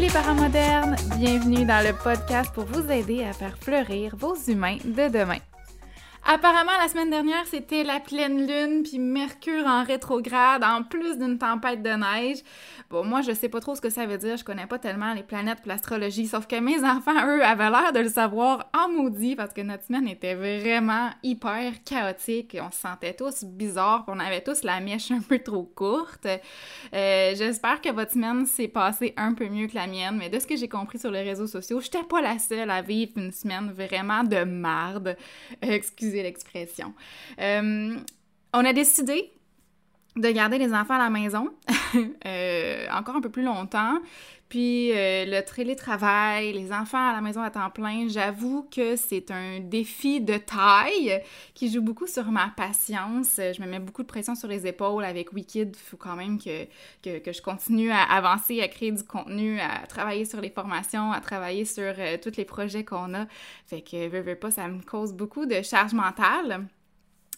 les parents modernes! Bienvenue dans le podcast pour vous aider à faire fleurir vos humains de demain. Apparemment, la semaine dernière, c'était la pleine lune, puis Mercure en rétrograde, en plus d'une tempête de neige. Bon, moi, je sais pas trop ce que ça veut dire, je connais pas tellement les planètes et l'astrologie, sauf que mes enfants, eux, avaient l'air de le savoir en maudit, parce que notre semaine était vraiment hyper chaotique, on se sentait tous bizarres, on avait tous la mèche un peu trop courte. Euh, J'espère que votre semaine s'est passée un peu mieux que la mienne, mais de ce que j'ai compris sur les réseaux sociaux, j'étais pas la seule à vivre une semaine vraiment de marde. excusez l'expression. Euh, on a décidé de garder les enfants à la maison euh, encore un peu plus longtemps. Puis euh, le télétravail, les enfants à la maison à temps plein, j'avoue que c'est un défi de taille qui joue beaucoup sur ma patience. Je me mets beaucoup de pression sur les épaules avec Wikid. Il faut quand même que, je continue à avancer, à créer du contenu, à travailler sur les formations, à travailler sur euh, tous les projets qu'on a. Fait que, veux, ça me cause beaucoup de charge mentale.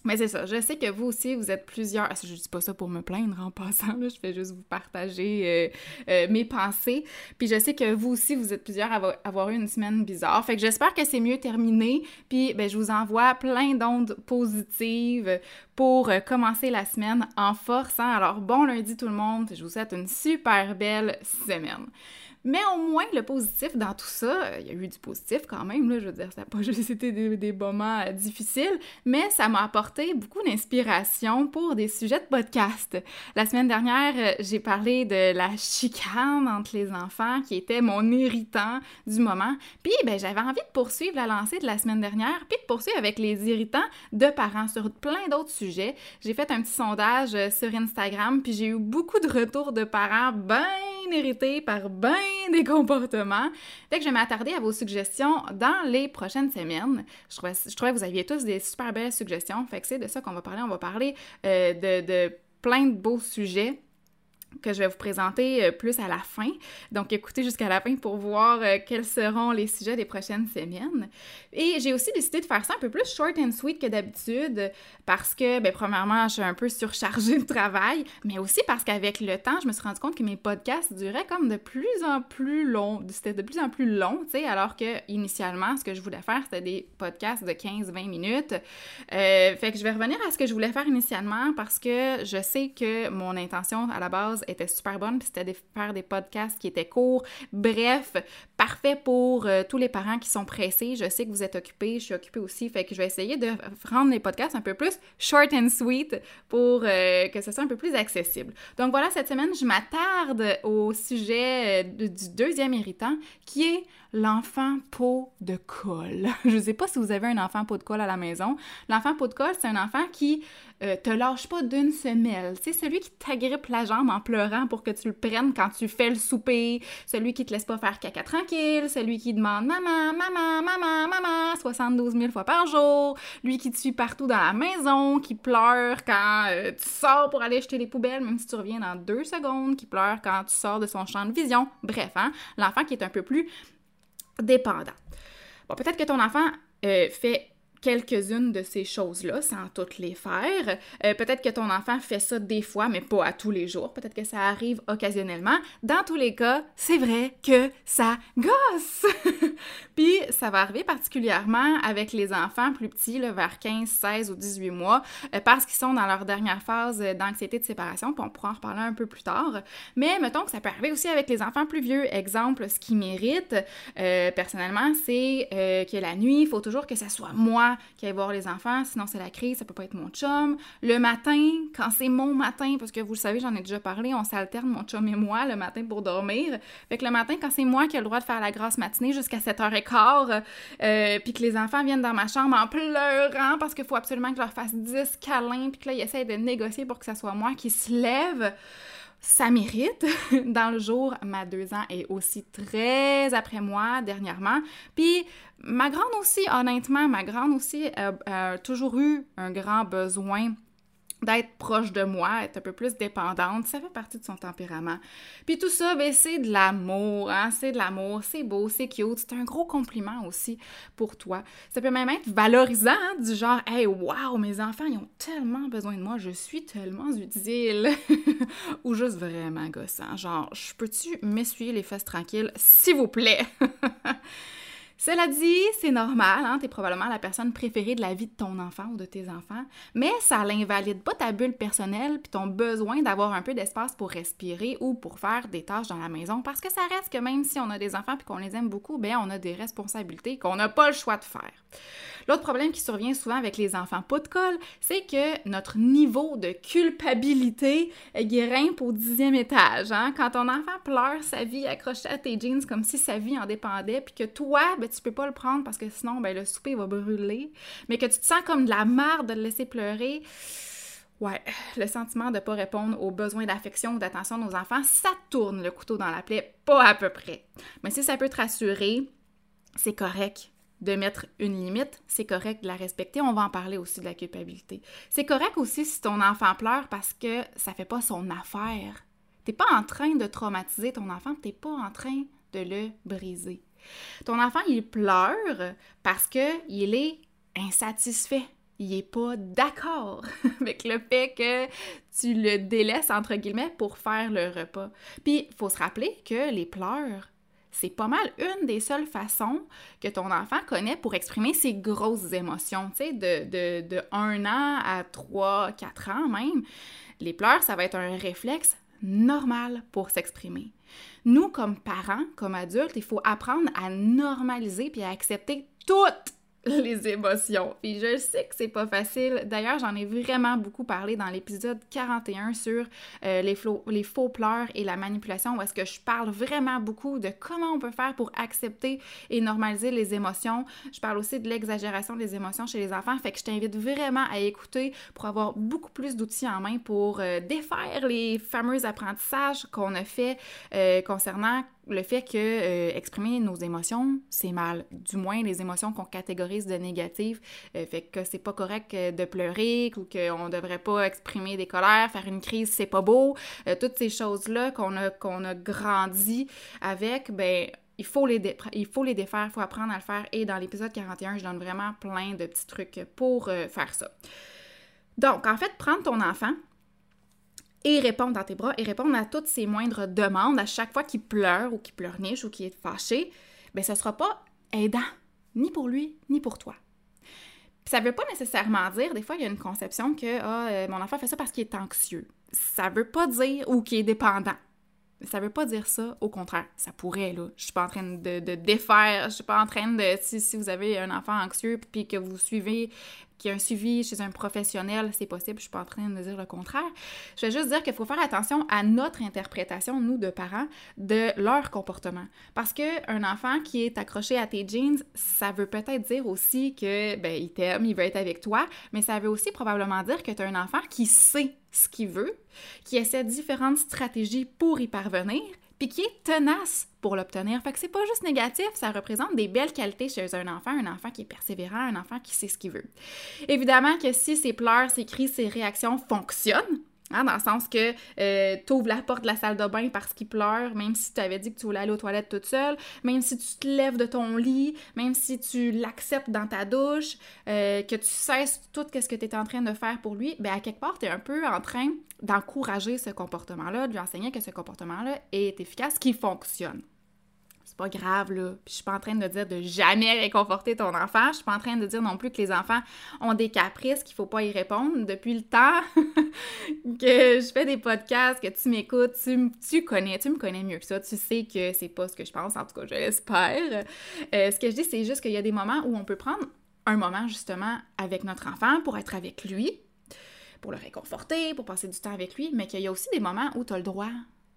Mais c'est ça, je sais que vous aussi, vous êtes plusieurs. Ah, je dis pas ça pour me plaindre en passant, je fais juste vous partager euh, euh, mes pensées. Puis je sais que vous aussi, vous êtes plusieurs à avoir, eu une semaine bizarre. Fait que j'espère que c'est mieux terminé. Puis ben, je vous envoie plein d'ondes positives pour euh, commencer la semaine en force. Alors bon lundi tout le monde, je vous souhaite une super belle semaine. Mais au moins, le positif dans tout ça, euh, il y a eu du positif quand même, là, je veux dire, ça n'a pas juste été des, moments euh, difficiles, mais ça m'a apporté beaucoup d'inspiration pour des sujets de podcast. La semaine dernière, euh, j'ai parlé de la chicane entre les enfants qui était mon irritant du moment. Puis, ben, j'avais envie de poursuivre la lancée de la semaine dernière, puis de poursuivre avec les irritants de parents sur plein d'autres sujets. J'ai fait un petit sondage sur Instagram, puis j'ai eu beaucoup de retours de parents bien irrités par ben des comportements. Fait que je vais m'attarder à vos suggestions dans les prochaines semaines. Je trouvais, que vous aviez tous des super belles suggestions. Fait que c'est de ça qu'on va parler. On va parler euh, de, de plein de beaux sujets que je vais vous présenter euh, plus à la fin. Donc, écoutez jusqu'à la fin pour voir euh, quels seront les sujets des prochaines semaines. Et j'ai aussi décidé de faire ça un peu plus short and sweet que d'habitude parce que, bien, premièrement, je suis un peu surchargée de travail, mais aussi parce qu'avec le temps, je me suis rendu compte que mes podcasts duraient comme de plus en plus long. C'était de plus en plus long, tu sais, alors que initialement, ce que je voulais faire, c'était des podcasts de 15-20 minutes. Euh, fait que je vais revenir à ce que je voulais faire initialement parce que je sais que mon intention à la base était super bonne, puis c'était de faire des podcasts qui étaient courts. Bref, parfait pour euh, tous les parents qui sont pressés. Je sais que vous êtes occupés, je suis occupée aussi, fait que je vais essayer de rendre les podcasts un peu plus short and sweet pour euh, que ce soit un peu plus accessible. Donc voilà, cette semaine, je m'attarde au sujet euh, du deuxième irritant qui est l'enfant peau de colle. Je ne sais pas si vous avez un enfant peau de colle à la maison. L'enfant peau de colle, c'est un enfant qui euh, te lâche pas d'une semelle. C'est celui qui t'agrippe la jambe en pleurant pour que tu le prennes quand tu fais le souper, celui qui te laisse pas faire caca tranquille, celui qui demande maman, maman, maman, maman 72 000 fois par jour, lui qui te suit partout dans la maison, qui pleure quand euh, tu sors pour aller jeter les poubelles, même si tu reviens dans deux secondes, qui pleure quand tu sors de son champ de vision. Bref, hein, l'enfant qui est un peu plus dépendant. Bon, peut-être que ton enfant euh, fait quelques-unes de ces choses-là sans toutes les faire. Euh, peut-être que ton enfant fait ça des fois, mais pas à tous les jours. Peut-être que ça arrive occasionnellement. Dans tous les cas, c'est vrai que ça gosse! Puis ça va arriver particulièrement avec les enfants plus petits, là, vers 15, 16 ou 18 mois, euh, parce qu'ils sont dans leur dernière phase d'anxiété de séparation, puis on pourra en reparler un peu plus tard. Mais mettons que ça peut arriver aussi avec les enfants plus vieux. Exemple, ce qui mérite, euh, personnellement, c'est que la nuit, il faut toujours que ça soit moi qui aille voir les enfants, sinon c'est la crise, ça peut pas être mon chum. Le matin, quand c'est mon matin, parce que vous le savez, j'en ai déjà parlé, on s'alterne, mon chum et moi, le matin pour dormir. Fait que le matin, quand c'est moi qui ai le droit de faire la grasse matinée jusqu'à 7h15, euh, puis que les enfants viennent dans ma chambre en pleurant parce qu'il faut absolument que je leur fasse 10 câlins, puis que là, ils essayent de négocier pour que ce soit moi qui se lève ça mérite. Dans le jour, ma deux ans est aussi très après moi dernièrement. Puis ma grande aussi, honnêtement, ma grande aussi a, toujours eu un grand besoin d'être proche de moi, être un peu plus dépendante, ça fait partie de son tempérament. Puis tout ça, ben, c'est de l'amour, hein? c'est de l'amour, c'est beau, c'est cute, c'est un gros compliment aussi pour toi. Ça peut même être valorisant, hein, du genre « Hey, wow, mes enfants, ils ont tellement besoin de moi, je suis tellement utile! » Ou juste vraiment gossant, genre « Je peux-tu m'essuyer les fesses tranquilles, s'il vous plaît? » Cela dit, c'est normal, hein, tu probablement la personne préférée de la vie de ton enfant ou de tes enfants, mais ça n'invalide pas ta bulle personnelle puis ton besoin d'avoir un peu d'espace pour respirer ou pour faire des tâches dans la maison parce que ça reste que même si on a des enfants puis qu'on les aime beaucoup, ben on a des responsabilités qu'on n'a pas le choix de faire. L'autre problème qui survient souvent avec les enfants pas de colle, c'est que notre niveau de culpabilité grimpe au dixième étage. Hein? Quand ton enfant pleure sa vie accrochée à tes jeans comme si sa vie en dépendait, puis que toi, ben, tu peux pas le prendre parce que sinon, ben, le souper va brûler, mais que tu te sens comme de la merde de le laisser pleurer, Ouais, le sentiment de ne pas répondre aux besoins d'affection ou d'attention de nos enfants, ça tourne le couteau dans la plaie, pas à peu près. Mais si ça peut te rassurer, c'est correct de mettre une limite, c'est correct de la respecter. On va en parler aussi de la culpabilité. C'est correct aussi si ton enfant pleure parce que ça fait pas son affaire. T'es pas en train de traumatiser ton enfant, t'es pas en train de le briser. Ton enfant, il pleure parce qu'il est insatisfait. Il est pas d'accord avec le fait que tu le délaisses, entre guillemets, pour faire le repas. Puis, il faut se rappeler que les pleurs, c'est pas mal une des seules façons que ton enfant connaît pour exprimer ses grosses émotions, tu sais, de, de, de 1 an à 3, 4 ans même. Les pleurs, ça va être un réflexe normal pour s'exprimer. Nous, comme parents, comme adultes, il faut apprendre à normaliser puis à accepter toutes les émotions. Puis je sais que c'est pas facile. D'ailleurs, j'en ai vraiment beaucoup parlé dans l'épisode 41 sur euh, les, les, faux pleurs et la manipulation, où est-ce que je parle vraiment beaucoup de comment on peut faire pour accepter et normaliser les émotions. Je parle aussi de l'exagération des émotions chez les enfants. Fait que je t'invite vraiment à écouter pour avoir beaucoup plus d'outils en main pour euh, défaire les fameux apprentissages qu'on a fait euh, concernant le fait que euh, exprimer nos émotions, c'est mal. Du moins, les émotions qu'on catégorise de négatives. Euh, fait que c'est pas correct euh, de pleurer ou qu'on devrait pas exprimer des colères, faire une crise, c'est pas beau. toutes ces choses-là qu'on a, qu'on a grandi avec, ben il faut, les il faut les défaire, il faut apprendre à le faire. Et dans l'épisode 41, je donne vraiment plein de petits trucs pour faire ça. Donc, en fait, prendre ton enfant, et répondre dans tes bras et répondre à toutes ses moindres demandes à chaque fois qu'il pleure ou qu'il pleurniche ou qu'il est fâché, bien, ce ne sera pas aidant, ni pour lui, ni pour toi. Ça ne veut pas nécessairement dire, des fois, il y a une conception que ah, euh, mon enfant fait ça parce qu'il est anxieux. Ça ne veut pas dire ou qu'il est dépendant. Ça veut pas dire ça, au contraire, ça pourrait, là. Je suis pas en train de, de défaire, je suis pas en train de, si, si vous avez un enfant anxieux puis que vous suivez qu'il y a un suivi chez un professionnel, c'est possible, je suis pas en train de dire le contraire. Je vais juste dire qu'il faut faire attention à notre interprétation, nous, de parents, de leur comportement. Parce qu'un enfant qui est accroché à tes jeans, ça veut peut-être dire aussi que, ben, t'aime, il veut être avec toi, mais ça veut aussi probablement dire que tu as un enfant qui sait ce qu'il veut, qui essaie différentes stratégies pour y parvenir, qui est tenace pour l'obtenir. Fait que c'est pas juste négatif, ça représente des belles qualités chez un enfant, un enfant qui est persévérant, un enfant qui sait ce qu'il veut. Évidemment que si ses pleurs, ses cris, ses réactions fonctionnent, Hein, dans le sens que euh, tu ouvres la porte de la salle de bain parce qu'il pleure, même si tu avais dit que tu voulais aller aux toilettes toute seule, même si tu te lèves de ton lit, même si tu l'acceptes dans ta douche, euh, que tu cesses tout ce que tu es en train de faire pour lui, ben à quelque part, tu es un peu en train d'encourager ce comportement-là, de lui enseigner que ce comportement-là est efficace, qu'il fonctionne c'est pas grave, là. Puis je suis pas en train de dire de jamais réconforter ton enfant. Je suis pas en train de dire non plus que les enfants ont des caprices, qu'il faut pas y répondre. Depuis le temps que je fais des podcasts, que tu m'écoutes, tu, tu connais, tu me connais mieux que ça. Tu sais que c'est pas ce que je pense, en tout cas, je l'espère. Euh, ce que je dis, c'est juste qu'il y a des moments où on peut prendre un moment, justement, avec notre enfant pour être avec lui, pour le réconforter, pour passer du temps avec lui, mais qu'il y a aussi des moments où tu as le droit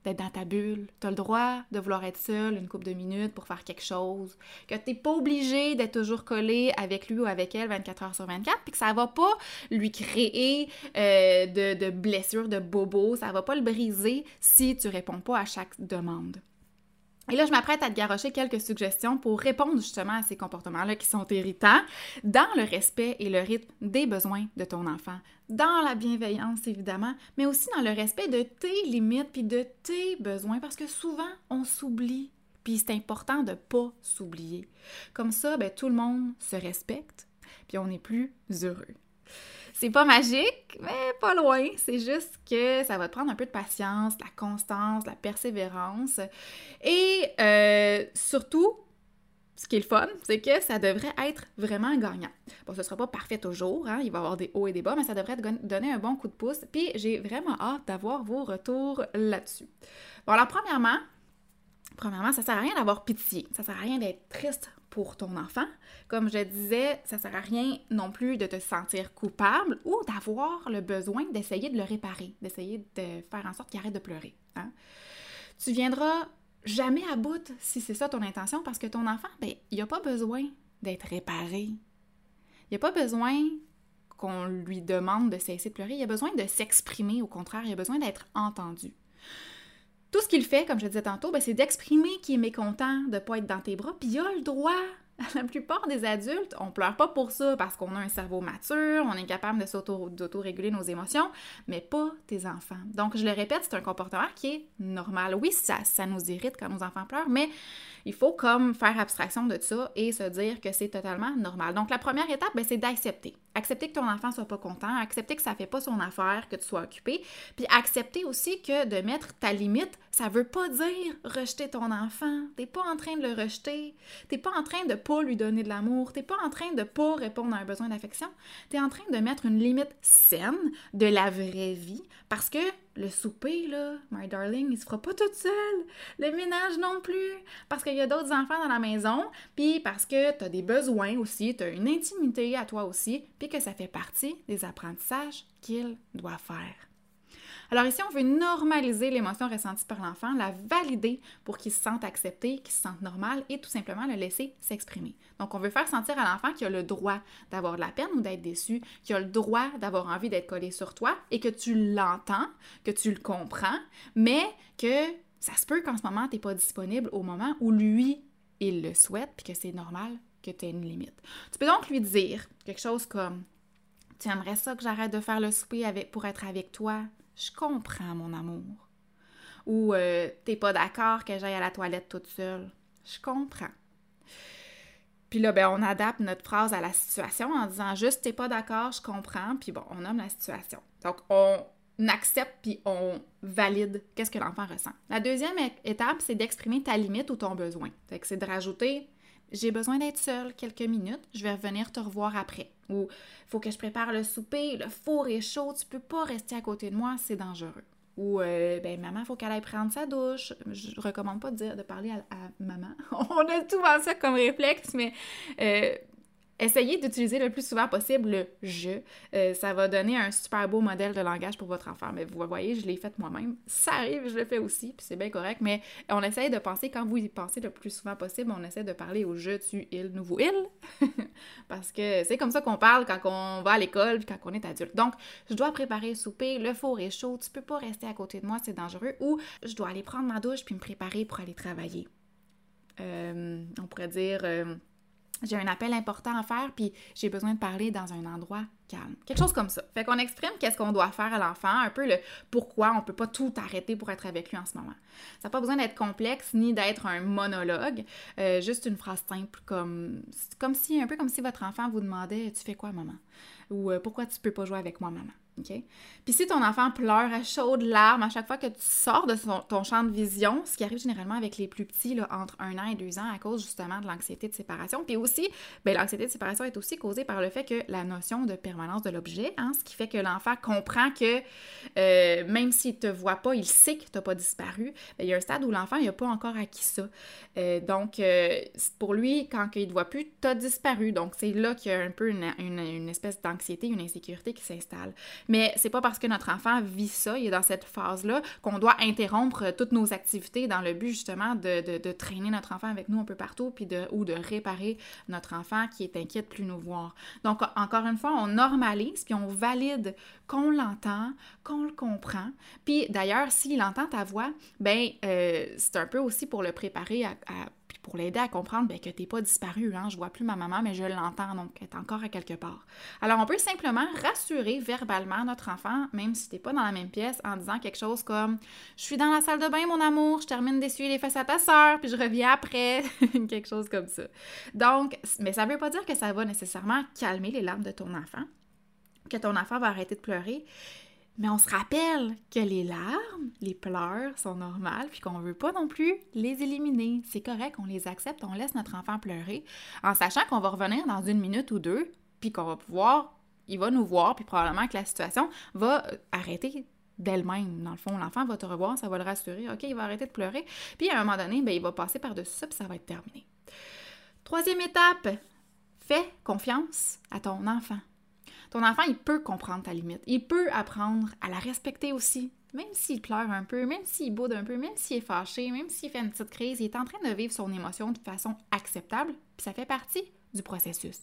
d'être dans ta bulle. Tu as le droit de vouloir être seul une couple de minutes pour faire quelque chose. Que tu pas obligé d'être toujours collé avec lui ou avec elle 24 heures sur 24, puis que ça va pas lui créer euh, de, de blessures, de bobos, ça va pas le briser si tu réponds pas à chaque demande. Et là, je m'apprête à te garrocher quelques suggestions pour répondre justement à ces comportements-là qui sont irritants, dans le respect et le rythme des besoins de ton enfant, dans la bienveillance évidemment, mais aussi dans le respect de tes limites puis de tes besoins, parce que souvent on s'oublie, puis c'est important de pas s'oublier. Comme ça, ben, tout le monde se respecte, puis on est plus heureux. C'est pas magique, mais pas loin. C'est juste que ça va te prendre un peu de patience, de la constance, de la persévérance. Et euh, surtout, ce qui est le fun, c'est que ça devrait être vraiment gagnant. Bon, ce sera pas parfait toujours, hein? il va y avoir des hauts et des bas, mais ça devrait donner un bon coup de pouce. Puis j'ai vraiment hâte d'avoir vos retours là-dessus. Bon, alors premièrement, premièrement, ça sert à rien d'avoir pitié. Ça sert à rien d'être triste pour ton enfant. Comme je disais, ça sert à rien non plus de te sentir coupable ou d'avoir le besoin d'essayer de le réparer, d'essayer de faire en sorte qu'il arrête de pleurer. Hein. Tu viendras jamais à bout si c'est ça ton intention parce que ton enfant, ben, il n'a pas besoin d'être réparé. Il n'a pas besoin qu'on lui demande de cesser de pleurer. Il a besoin de s'exprimer, au contraire, il a besoin d'être entendu. Tout ce qu'il fait, comme je disais tantôt, ben, c'est d'exprimer qu'il est mécontent de ne pas être dans tes bras, puis il a le droit. La plupart des adultes, on pleure pas pour ça parce qu'on a un cerveau mature, on est capable de s'auto-réguler nos émotions, mais pas tes enfants. Donc, je le répète, c'est un comportement qui est normal. Oui, ça, ça nous irrite quand nos enfants pleurent, mais il faut comme faire abstraction de ça et se dire que c'est totalement normal. Donc, la première étape, ben, c'est d'accepter. Accepter que ton enfant soit pas content, accepter que ça fait pas son affaire, que tu sois occupé, puis accepter aussi que de mettre ta limite, ça veut pas dire rejeter ton enfant. T'es pas en train de le rejeter, t'es pas en train de pas lui donner de l'amour, t'es pas en train de pas répondre à un besoin d'affection, t'es en train de mettre une limite saine de la vraie vie parce que le souper, là, my darling, il se fera pas tout seul. Le ménage non plus. Parce qu'il y a d'autres enfants dans la maison, puis parce que tu as des besoins aussi, tu as une intimité à toi aussi, puis que ça fait partie des apprentissages qu'il doit faire. Alors ici, on veut normaliser l'émotion ressentie par l'enfant, la valider pour qu'il se sente accepté, qu'il se sente normal et tout simplement le laisser s'exprimer. Donc, on veut faire sentir à l'enfant qu'il a le droit d'avoir de la peine ou d'être déçu, qu'il a le droit d'avoir envie d'être collé sur toi et que tu l'entends, que tu le comprends, mais que ça se peut qu'en ce moment, tu n'es pas disponible au moment où lui, il le souhaite, puis que c'est normal que tu aies une limite. Tu peux donc lui dire quelque chose comme Tu aimerais ça que j'arrête de faire le souper pour être avec toi? Je comprends mon amour. Ou euh, t'es pas d'accord que j'aille à la toilette toute seule. Je comprends. Puis là, ben, on adapte notre phrase à la situation en disant juste t'es pas d'accord, je comprends, puis bon, on nomme la situation. Donc, on accepte puis on valide qu'est-ce que l'enfant ressent. La deuxième étape, c'est d'exprimer ta limite ou ton besoin. C'est de rajouter j'ai besoin d'être seule quelques minutes, je vais revenir te revoir après. Ou faut que je prépare le souper, le four est chaud, tu peux pas rester à côté de moi, c'est dangereux. Ou euh, ben maman, faut qu'elle aille prendre sa douche. Je recommande pas de dire de parler à, maman. On a souvent ça comme réflexe, mais euh, Essayez d'utiliser le plus souvent possible le je. Euh, ça va donner un super beau modèle de langage pour votre enfant. Mais vous voyez, je l'ai fait moi-même. Ça arrive, je le fais aussi, puis c'est bien correct. Mais on essaye de penser, quand vous y pensez le plus souvent possible, on essaie de parler au je, tu, il, nous, vous, il. Parce que c'est comme ça qu'on parle quand on va à l'école, puis quand on est adulte. Donc, je dois préparer le souper, le four est chaud, tu peux pas rester à côté de moi, c'est dangereux. Ou je dois aller prendre ma douche puis me préparer pour aller travailler. Euh, on pourrait dire. Euh, j'ai un appel important à faire, puis j'ai besoin de parler dans un endroit calme. Quelque chose comme ça. Fait qu'on exprime qu'est-ce qu'on doit faire à l'enfant, un peu le pourquoi on peut pas tout arrêter pour être avec lui en ce moment. Ça n'a pas besoin d'être complexe ni d'être un monologue, euh, juste une phrase simple comme comme si un peu comme si votre enfant vous demandait tu fais quoi maman ou euh, pourquoi tu peux pas jouer avec moi maman. OK? Puis si ton enfant pleure à chaudes larmes à chaque fois que tu sors de ton champ de vision, ce qui arrive généralement avec les plus petits, entre un an et deux ans, à cause justement de l'anxiété de séparation. Puis aussi, ben, l'anxiété de séparation est aussi causée par le fait que la notion de permanence de l'objet, hein, ce qui fait que l'enfant comprend que euh, même s'il te voit pas, il sait que tu n'as pas disparu. Ben, il y a un stade où l'enfant n'a pas encore acquis ça. Euh, donc, euh, pour lui, quand il ne te voit plus, tu as disparu. Donc, c'est là qu'il y a un peu une espèce d'anxiété, une insécurité qui s'installe. Mais c'est pas parce que notre enfant vit ça, il est dans cette phase-là, qu'on doit interrompre toutes nos activités dans le but justement de, traîner notre enfant avec nous un peu partout, ou de réparer notre enfant qui est inquiet de plus nous voir. Donc, encore une fois, on normalise, puis on valide qu'on l'entend, qu'on le comprend. Puis d'ailleurs, s'il entend ta voix, ben euh, c'est un peu aussi pour le préparer à, pour l'aider à comprendre ben, que t'es pas disparu. Hein? Je vois plus ma maman, mais je l'entends, donc elle est encore à quelque part. Alors, on peut simplement rassurer verbalement notre enfant, même si t'es pas dans la même pièce, en disant quelque chose comme « Je suis dans la salle de bain, mon amour, je termine d'essuyer les fesses à ta sœur, puis je reviens après. » Quelque chose comme ça. Donc, mais ça veut pas dire que ça va nécessairement calmer les larmes de ton enfant que ton enfant va arrêter de pleurer. Mais on se rappelle que les larmes, les pleurs sont normales, puis qu'on ne veut pas non plus les éliminer. C'est correct, on les accepte, on laisse notre enfant pleurer, en sachant qu'on va revenir dans une minute ou deux, puis qu'on va pouvoir, il va nous voir, puis probablement que la situation va euh, arrêter d'elle-même. Dans le fond, l'enfant va te revoir, ça va le rassurer, OK, il va arrêter de pleurer, puis à un moment donné, bien, il va passer par-dessus ça, puis ça va être terminé. Troisième étape, fais confiance à ton enfant. Ton enfant, il peut comprendre ta limite. Il peut apprendre à la respecter aussi. Même s'il pleure un peu, même s'il boude un peu, même s'il est fâché, même s'il fait une petite crise, il est en train de vivre son émotion de façon acceptable, puis ça fait partie du processus.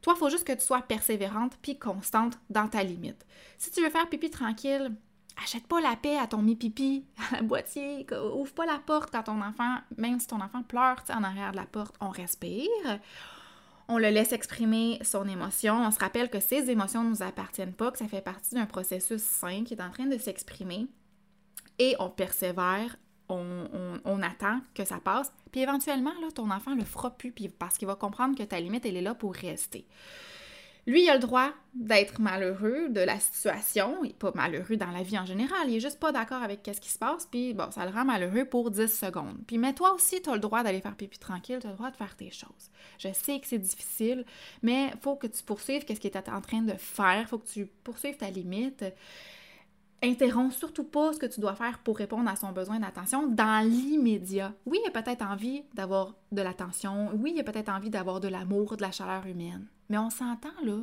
Toi, il faut juste que tu sois persévérante puis constante dans ta limite. Si tu veux faire pipi tranquille, achète pas la paix à ton mi-pipi, à la boîtier, ouvre pas la porte quand ton enfant, même si ton enfant pleure en arrière de la porte, on respire on le laisse exprimer son émotion. On se rappelle que ces émotions ne nous appartiennent pas, que ça fait partie d'un processus sain qui est en train de s'exprimer. Et on persévère, on, attend que ça passe. Puis éventuellement, là, ton enfant le fera plus parce qu'il va comprendre que ta limite, elle est là pour rester. Lui, il a le droit d'être malheureux de la situation, il pas malheureux dans la vie en général, il est juste pas d'accord avec ce qui se passe, puis bon, ça le rend malheureux pour 10 secondes. Puis mais toi aussi, tu as le droit d'aller faire pipi tranquille, tu as le droit de faire tes choses. Je sais que c'est difficile, mais faut que tu poursuives qu'est-ce qu'il est en train de faire, faut que tu poursuives ta limite. Interromps surtout pas ce que tu dois faire pour répondre à son besoin d'attention dans l'immédiat. Oui, il a peut-être envie d'avoir de l'attention, oui, il a peut-être envie d'avoir de l'amour, de la chaleur humaine. Mais on s'entend là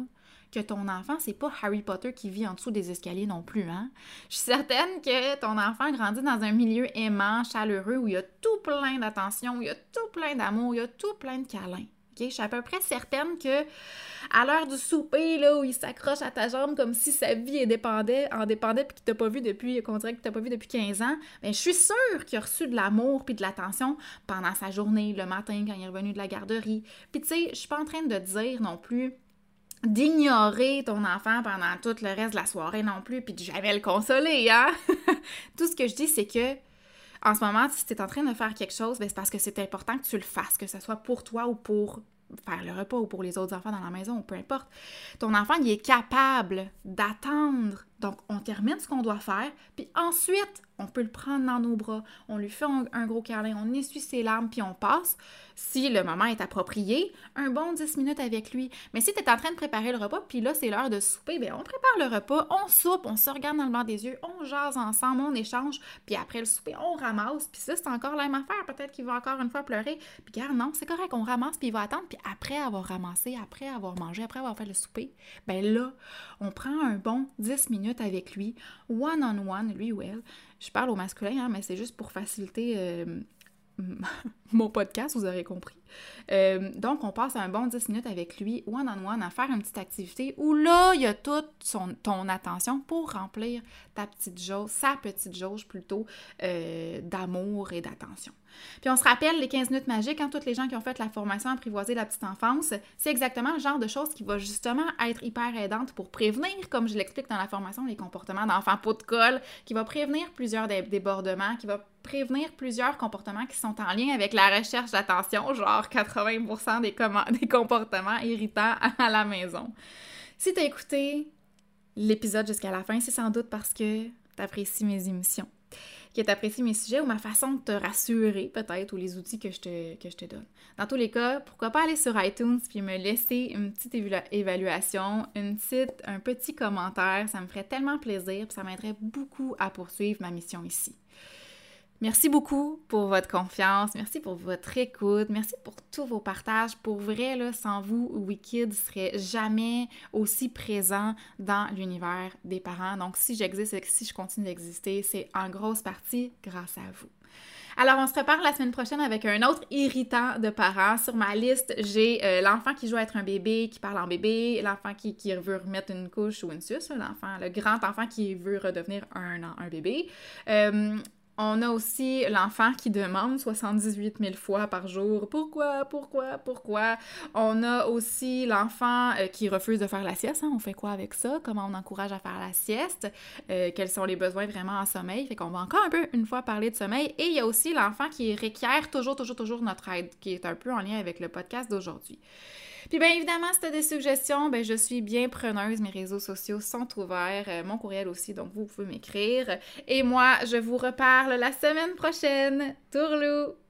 que ton enfant, c'est pas Harry Potter qui vit en dessous des escaliers non plus, hein? Je suis certaine que ton enfant grandit dans un milieu aimant, chaleureux, où il y a tout plein d'attention, où il y a tout plein d'amour, il y a tout plein de câlins. Je suis à peu près certaine que à l'heure du souper, là, où il s'accroche à ta jambe comme si sa vie dépendait, en dépendait puis qu'il t'a pas vu depuis, qu'on dirait qu'il t'a pas vu depuis 15 ans, ben, je suis sûre qu'il a reçu de l'amour puis de l'attention pendant sa journée, le matin, quand il est revenu de la garderie. Puis tu sais, je suis pas en train de dire non plus d'ignorer ton enfant pendant tout le reste de la soirée non plus, puis de jamais le consoler, hein? tout ce que je dis, c'est que en ce moment, si tu es en train de faire quelque chose, ben, c'est parce que c'est important que tu le fasses, que ce soit pour toi ou pour faire le repas ou pour les autres enfants dans la maison ou peu importe. Ton enfant, il est capable d'attendre. Donc, on termine ce qu'on doit faire, puis ensuite, on peut le prendre dans nos bras, on lui fait un, gros câlin, on essuie ses larmes, puis on passe, si le moment est approprié, un bon 10 minutes avec lui. Mais si tu es en train de préparer le repas, puis là, c'est l'heure de souper, bien, on prépare le repas, on soupe, on se regarde dans le blanc des yeux, on jase ensemble, on échange, puis après le souper, on ramasse, puis ça, c'est encore la même affaire. Peut-être qu'il va encore une fois pleurer, puis regarde, non, c'est correct, on ramasse, puis il va attendre, puis après avoir ramassé, après avoir mangé, après avoir fait le souper, ben là, on prend un bon 10 minutes avec lui, one-on-one, lui ou elle, je parle au masculin, hein, mais c'est juste pour faciliter euh, mon podcast, vous aurez compris. Euh, donc, on passe un bon 10 minutes avec lui, one-on-one, à faire une petite activité où là, il y a toute son, ton attention pour remplir ta petite jauge, sa petite jauge plutôt, euh, d'amour et d'attention. Puis on se rappelle les 15 minutes magiques, quand hein, toutes les gens qui ont fait la formation apprivoiser la petite enfance, c'est exactement le genre de choses qui va justement être hyper aidante pour prévenir, comme je l'explique dans la formation, les comportements d'enfants pot de colle, qui va prévenir plusieurs débordements, qui va prévenir plusieurs comportements qui sont en lien avec la recherche d'attention, genre 80% des, comportements irritants à la maison. Si tu as écouté l'épisode jusqu'à la fin, c'est sans doute parce que tu apprécies mes émissions, que tu apprécies mes sujets ou ma façon de te rassurer peut-être ou les outils que je, te, que je te donne. Dans tous les cas, pourquoi pas aller sur iTunes puis me laisser une petite évaluation, une petite, un petit commentaire, ça me ferait tellement plaisir et ça m'aiderait beaucoup à poursuivre ma mission ici. Merci beaucoup pour votre confiance, merci pour votre écoute, merci pour tous vos partages. Pour vrai, sans vous, Wikid serait jamais aussi présent dans l'univers des parents. Donc, si j'existe et si je continue d'exister, c'est en grosse partie grâce à vous. Alors, on se prépare la semaine prochaine avec un autre irritant de parents. Sur ma liste, j'ai euh, l'enfant qui joue à être un bébé, qui parle en bébé, l'enfant qui, veut remettre une couche ou une suce, l'enfant, le grand enfant qui veut redevenir un, un bébé. Euh, on a aussi l'enfant qui demande 78 000 fois par jour pourquoi, pourquoi, pourquoi? On a aussi l'enfant euh, qui refuse de faire la sieste. Hein. On fait quoi avec ça? Comment on encourage à faire la sieste? Euh, quels sont les besoins vraiment en sommeil? Fait qu'on va encore un peu une fois parler de sommeil. Et il y a aussi l'enfant qui requiert toujours, toujours, toujours notre aide, qui est un peu en lien avec le podcast d'aujourd'hui. Puis bien évidemment, si tu as des suggestions, ben je suis bien preneuse. Mes réseaux sociaux sont ouverts, euh, mon courriel aussi, donc vous pouvez m'écrire. Et moi, je vous reparle la semaine prochaine. Tourlou!